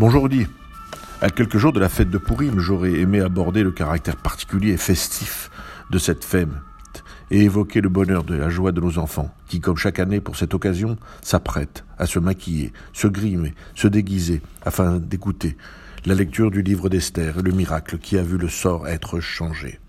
Bonjour. À quelques jours de la fête de Pourim, j'aurais aimé aborder le caractère particulier et festif de cette fête et évoquer le bonheur de la joie de nos enfants, qui, comme chaque année pour cette occasion, s'apprêtent à se maquiller, se grimer, se déguiser, afin d'écouter la lecture du livre d'Esther et le miracle qui a vu le sort être changé.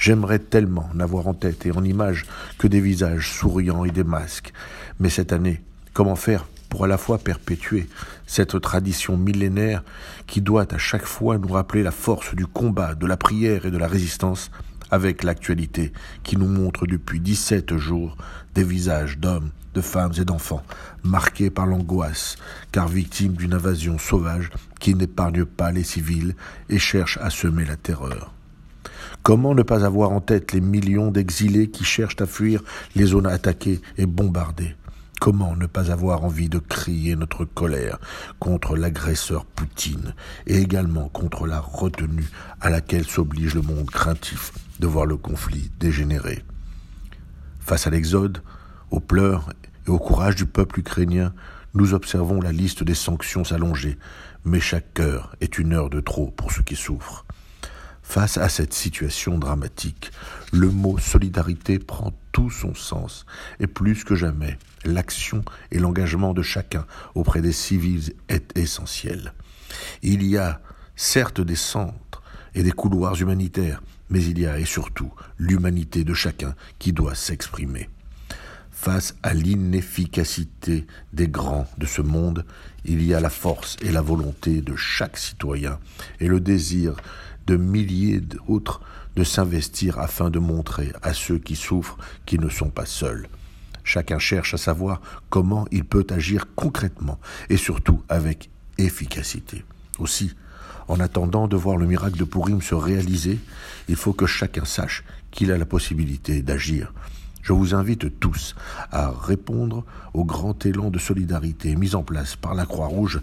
J'aimerais tellement n'avoir en tête et en image que des visages souriants et des masques. Mais cette année, comment faire pour à la fois perpétuer cette tradition millénaire qui doit à chaque fois nous rappeler la force du combat, de la prière et de la résistance avec l'actualité qui nous montre depuis 17 jours des visages d'hommes, de femmes et d'enfants marqués par l'angoisse, car victimes d'une invasion sauvage qui n'épargne pas les civils et cherche à semer la terreur. Comment ne pas avoir en tête les millions d'exilés qui cherchent à fuir les zones attaquées et bombardées? Comment ne pas avoir envie de crier notre colère contre l'agresseur Poutine et également contre la retenue à laquelle s'oblige le monde craintif de voir le conflit dégénérer? Face à l'exode, aux pleurs et au courage du peuple ukrainien, nous observons la liste des sanctions s'allonger, mais chaque cœur est une heure de trop pour ceux qui souffrent. Face à cette situation dramatique, le mot solidarité prend tout son sens et plus que jamais, l'action et l'engagement de chacun auprès des civils est essentiel. Il y a certes des centres et des couloirs humanitaires, mais il y a et surtout l'humanité de chacun qui doit s'exprimer. Face à l'inefficacité des grands de ce monde, il y a la force et la volonté de chaque citoyen et le désir de milliers d'autres de s'investir afin de montrer à ceux qui souffrent qu'ils ne sont pas seuls. Chacun cherche à savoir comment il peut agir concrètement et surtout avec efficacité. Aussi, en attendant de voir le miracle de Pourim se réaliser, il faut que chacun sache qu'il a la possibilité d'agir. Je vous invite tous à répondre au grand élan de solidarité mis en place par la Croix-Rouge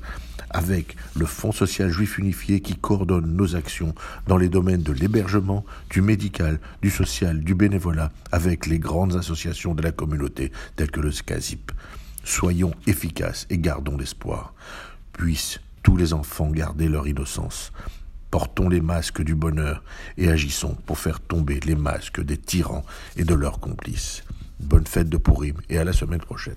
avec le Fonds social juif unifié qui coordonne nos actions dans les domaines de l'hébergement, du médical, du social, du bénévolat, avec les grandes associations de la communauté telles que le SCASIP. Soyons efficaces et gardons l'espoir. Puissent tous les enfants garder leur innocence. Portons les masques du bonheur et agissons pour faire tomber les masques des tyrans et de leurs complices. Bonne fête de Pourim et à la semaine prochaine.